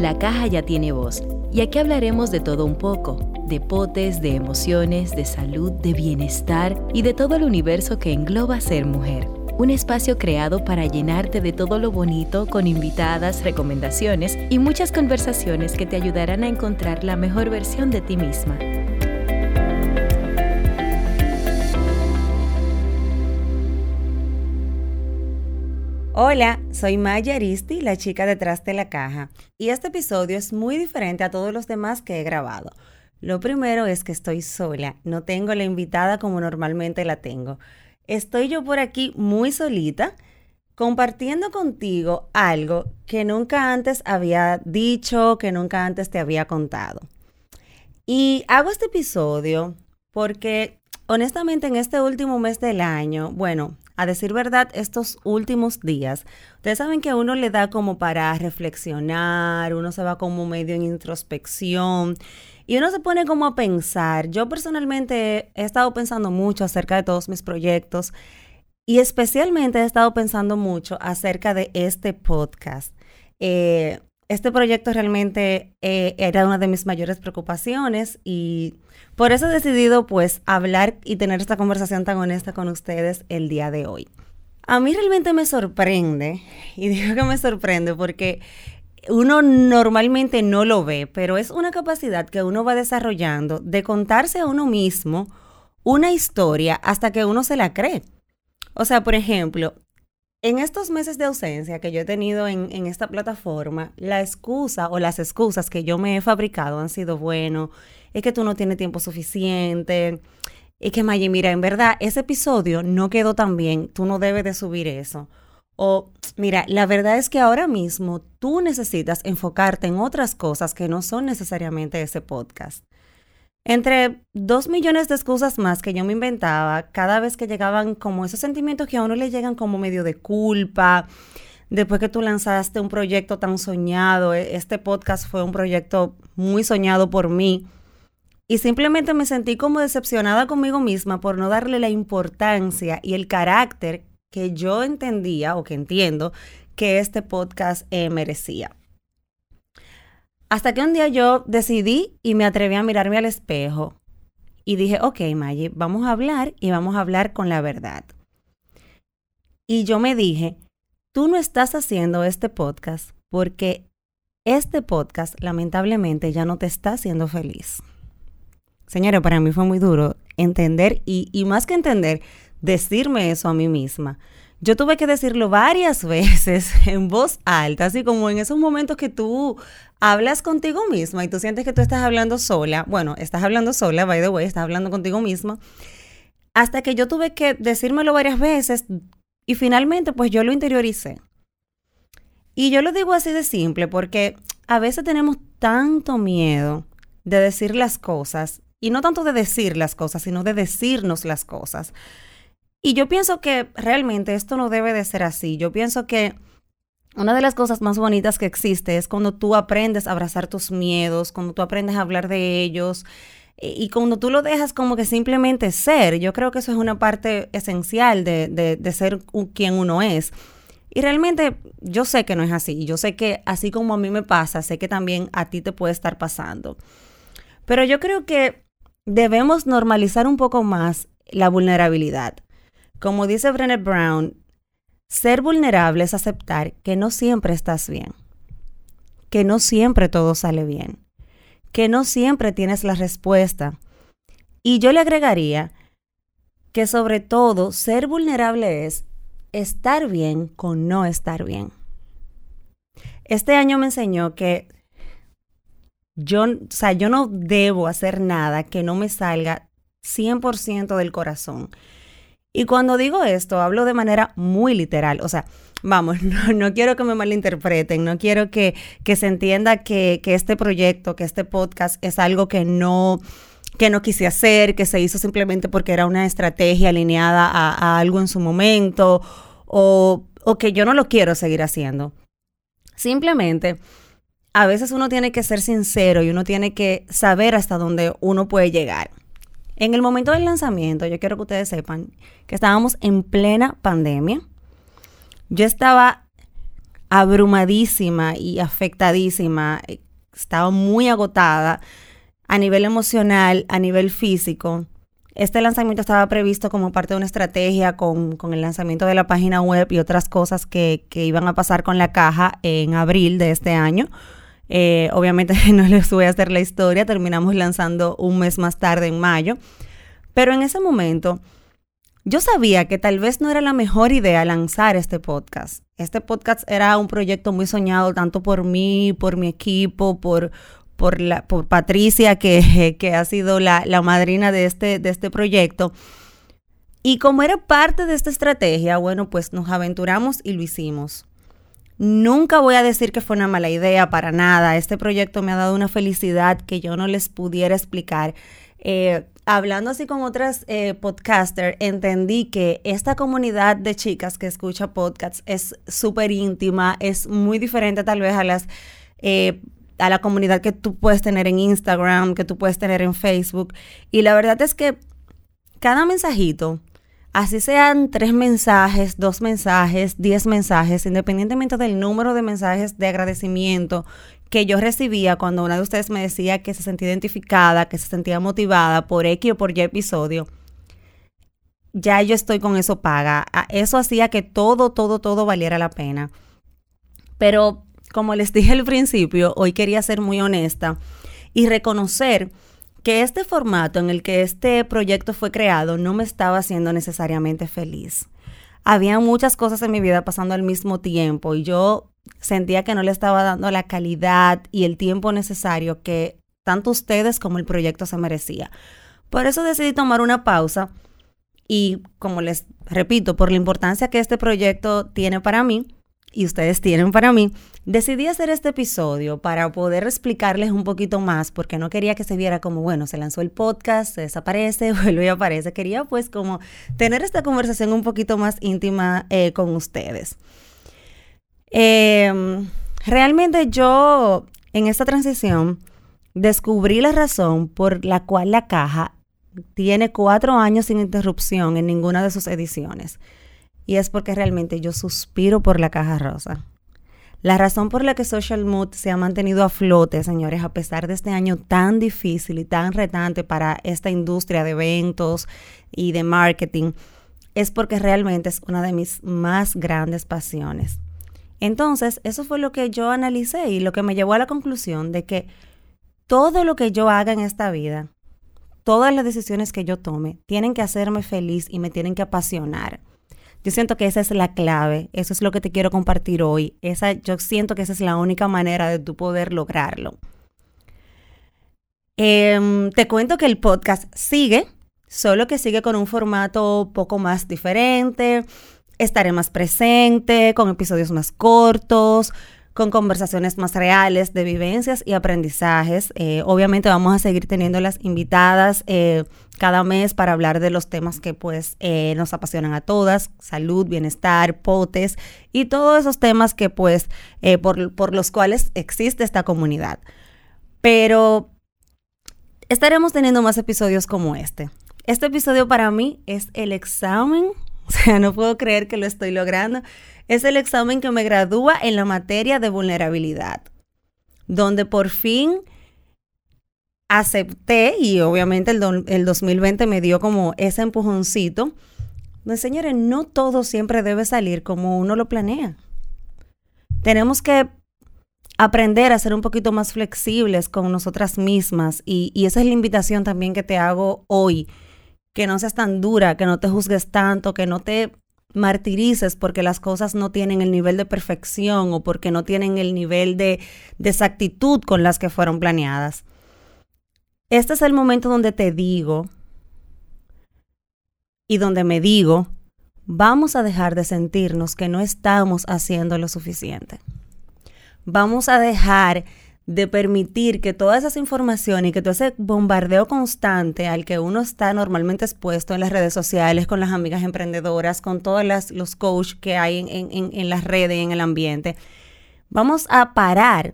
La caja ya tiene voz y aquí hablaremos de todo un poco, de potes, de emociones, de salud, de bienestar y de todo el universo que engloba ser mujer. Un espacio creado para llenarte de todo lo bonito con invitadas, recomendaciones y muchas conversaciones que te ayudarán a encontrar la mejor versión de ti misma. Hola, soy Maya Aristi, la chica detrás de la caja, y este episodio es muy diferente a todos los demás que he grabado. Lo primero es que estoy sola, no tengo la invitada como normalmente la tengo. Estoy yo por aquí muy solita, compartiendo contigo algo que nunca antes había dicho, que nunca antes te había contado. Y hago este episodio porque honestamente en este último mes del año, bueno, a decir verdad, estos últimos días, ustedes saben que a uno le da como para reflexionar, uno se va como medio en introspección y uno se pone como a pensar. Yo personalmente he estado pensando mucho acerca de todos mis proyectos y especialmente he estado pensando mucho acerca de este podcast. Eh, este proyecto realmente eh, era una de mis mayores preocupaciones y por eso he decidido pues hablar y tener esta conversación tan honesta con ustedes el día de hoy. A mí realmente me sorprende, y digo que me sorprende porque uno normalmente no lo ve, pero es una capacidad que uno va desarrollando de contarse a uno mismo una historia hasta que uno se la cree. O sea, por ejemplo, en estos meses de ausencia que yo he tenido en, esta plataforma, la excusa o las excusas que yo me he fabricado han sido, bueno, es que tú no tienes tiempo suficiente. Es que, Maggie, mira, en verdad, ese episodio no quedó tan bien, tú no debes de subir eso. O, mira, la verdad es que ahora mismo tú necesitas enfocarte en otras cosas que no son necesariamente ese podcast. Entre dos millones de excusas más que yo me inventaba, cada vez que llegaban como esos sentimientos que a uno le llegan como medio de culpa, después que tú lanzaste un proyecto tan soñado, e, este podcast fue un proyecto muy soñado por mí, y simplemente me sentí como decepcionada conmigo misma por no darle la importancia y el carácter que yo entendía o que entiendo que este podcast eh, merecía. Hasta que un día yo decidí y me atreví a mirarme al espejo y dije, ok, Maggie, vamos a hablar y vamos a hablar con la verdad. Y yo me dije, tú no estás haciendo este podcast porque este podcast lamentablemente ya no te está haciendo feliz. Señora, para mí fue muy duro entender y, y más que entender, decirme eso a mí misma. Yo tuve que decirlo varias veces en voz alta, así como en esos momentos que tú hablas contigo misma y tú sientes que tú estás hablando sola. Bueno, estás hablando sola, by the way, estás hablando contigo misma. Hasta que yo tuve que decírmelo varias veces y finalmente pues yo lo interioricé. Y yo lo digo así de simple porque a veces tenemos tanto miedo de decir las cosas y no tanto de decir las cosas, sino de decirnos las cosas. Y yo pienso que realmente esto no debe de ser así. Yo pienso que una de las cosas más bonitas que existe es cuando tú aprendes a abrazar tus miedos, cuando tú aprendes a hablar de ellos y cuando tú lo dejas como que simplemente ser. Yo creo que eso es una parte esencial de, de, ser quien uno es. Y realmente yo sé que no es así. Yo sé que así como a mí me pasa, sé que también a ti te puede estar pasando. Pero yo creo que debemos normalizar un poco más la vulnerabilidad. Como dice Brené Brown, ser vulnerable es aceptar que no siempre estás bien, que no siempre todo sale bien, que no siempre tienes la respuesta. Y yo le agregaría que sobre todo ser vulnerable es estar bien con no estar bien. Este año me enseñó que yo, o sea, yo no debo hacer nada que no me salga 100% del corazón. Y cuando digo esto, hablo de manera muy literal. O sea, vamos, no, quiero que me malinterpreten, no quiero que, que se entienda que, que, este proyecto, que este podcast es algo que no, que no quise hacer, que se hizo simplemente porque era una estrategia alineada a, a algo en su momento o, o que yo no lo quiero seguir haciendo. Simplemente a veces uno tiene que ser sincero y uno tiene que saber hasta dónde uno puede llegar. En el momento del lanzamiento, yo quiero que ustedes sepan que estábamos en plena pandemia. Yo estaba abrumadísima y afectadísima, estaba muy agotada a nivel emocional, a nivel físico. Este lanzamiento estaba previsto como parte de una estrategia con, el lanzamiento de la página web y otras cosas que, iban a pasar con la caja en abril de este año. Eh, obviamente no les voy a hacer la historia, terminamos lanzando un mes más tarde, en mayo. Pero en ese momento yo sabía que tal vez no era la mejor idea lanzar este podcast. Este podcast era un proyecto muy soñado tanto por mí, por mi equipo, por, por, la, por Patricia, que, que ha sido la, la, madrina de este, de este proyecto. Y como era parte de esta estrategia, bueno, pues nos aventuramos y lo hicimos. Nunca voy a decir que fue una mala idea para nada. Este proyecto me ha dado una felicidad que yo no les pudiera explicar. Eh, hablando así con otras eh, podcasters, entendí que esta comunidad de chicas que escucha podcasts es súper íntima, es muy diferente tal vez a las... Eh, a la comunidad que tú puedes tener en Instagram, que tú puedes tener en Facebook. Y la verdad es que cada mensajito, así sean tres mensajes, dos mensajes, diez mensajes, independientemente del número de mensajes de agradecimiento que yo recibía cuando una de ustedes me decía que se sentía identificada, que se sentía motivada por X o por Y episodio, ya yo estoy con eso paga. Eso hacía que todo, todo, todo valiera la pena. Pero como les dije al principio, hoy quería ser muy honesta y reconocer que este formato en el que este proyecto fue creado no me estaba haciendo necesariamente feliz. Había muchas cosas en mi vida pasando al mismo tiempo y yo sentía que no le estaba dando la calidad y el tiempo necesario que tanto ustedes como el proyecto se merecía. Por eso decidí tomar una pausa y, como les repito, por la importancia que este proyecto tiene para mí y ustedes tienen para mí, decidí hacer este episodio para poder explicarles un poquito más, porque no quería que se viera como, bueno, se lanzó el podcast, se desaparece, vuelve y aparece. Quería pues como tener esta conversación un poquito más íntima eh, con ustedes. Em, realmente yo en esta transición descubrí la razón por la cual la caja tiene cuatro años sin interrupción en ninguna de sus ediciones. Y es porque realmente yo suspiro por la caja rosa. La razón por la que Social Mood se ha mantenido a flote, señores, a pesar de este año tan difícil y tan retante para esta industria de eventos y de marketing, es porque realmente es una de mis más grandes pasiones. Entonces, eso fue lo que yo analicé y lo que me llevó a la conclusión de que todo lo que yo haga en esta vida, todas las decisiones que yo tome, tienen que hacerme feliz y me tienen que apasionar. Yo siento que esa es la clave, eso es lo que te quiero compartir hoy. Esa, yo siento que esa es la única manera de tú poder lograrlo. Em, te cuento que el podcast sigue, solo que sigue con un formato poco más diferente estaré más presente, con episodios más cortos, con conversaciones más reales de vivencias y aprendizajes. Eh, obviamente vamos a seguir teniendo las invitadas eh, cada mes para hablar de los temas que pues eh, nos apasionan a todas, salud, bienestar, potes y todos esos temas que pues por, por los cuales existe esta comunidad. Pero estaremos teniendo más episodios como este. Este episodio para mí es el examen O sea, no puedo creer que lo estoy logrando. Es el examen que me gradúa en la materia de vulnerabilidad, donde por fin acepté y obviamente el, el 2020 me dio como ese empujoncito. Donde, señores, no todo siempre debe salir como uno lo planea. Tenemos que aprender a ser un poquito más flexibles con nosotras mismas y, y esa es la invitación también que te hago hoy que no seas tan dura, que no te juzgues tanto, que no te martirices porque las cosas no tienen el nivel de perfección o porque no tienen el nivel de, exactitud con las que fueron planeadas. Este es el momento donde te digo y donde me digo, vamos a dejar de sentirnos que no estamos haciendo lo suficiente. Vamos a dejar de permitir que todas esas informaciones y que todo ese bombardeo constante al que uno está normalmente expuesto en las redes sociales, con las amigas emprendedoras, con todos los coaches que hay en, en las redes y en el ambiente, vamos a parar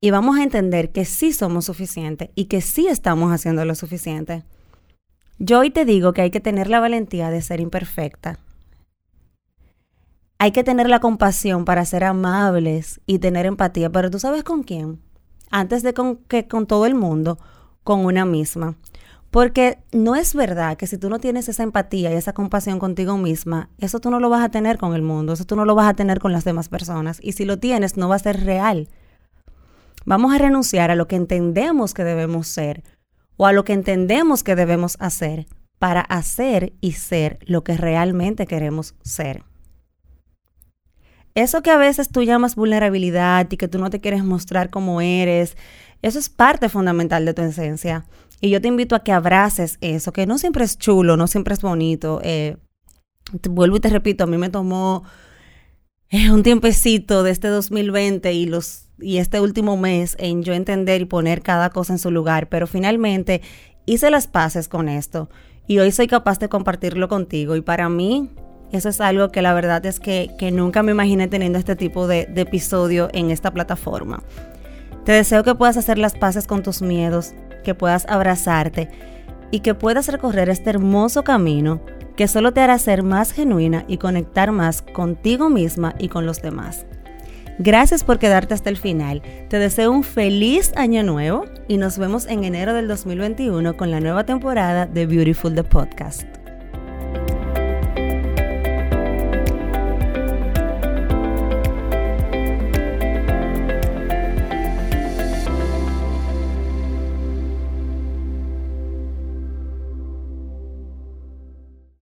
y vamos a entender que sí somos suficientes y que sí estamos haciendo lo suficiente. Yo hoy te digo que hay que tener la valentía de ser imperfecta, hay que tener la compasión para ser amables y tener empatía, pero tú sabes con quién? Antes de con, que con todo el mundo, con una misma. Porque no es verdad que si tú no tienes esa empatía y esa compasión contigo misma, eso tú no lo vas a tener con el mundo, eso tú no lo vas a tener con las demás personas. Y si lo tienes, no va a ser real. Vamos a renunciar a lo que entendemos que debemos ser o a lo que entendemos que debemos hacer para hacer y ser lo que realmente queremos ser. Eso que a veces tú llamas vulnerabilidad y que tú no te quieres mostrar como eres, eso es parte fundamental de tu esencia. Y yo te invito a que abraces eso, que no siempre es chulo, no siempre es bonito. Eh, vuelvo y te repito, a mí me tomó eh, un tiempecito de este 2020 y los y este último mes en yo entender y poner cada cosa en su lugar, pero finalmente hice las paces con esto y hoy soy capaz de compartirlo contigo y para mí eso es algo que la verdad es que, nunca me imaginé teniendo este tipo de episodio en esta plataforma. Te deseo que puedas hacer las paces con tus miedos, que puedas abrazarte y que puedas recorrer este hermoso camino que solo te hará ser más genuina y conectar más contigo misma y con los demás. Gracias por quedarte hasta el final. Te deseo un feliz año nuevo y nos vemos en enero del 2021 con la nueva temporada de Beautiful the Podcast.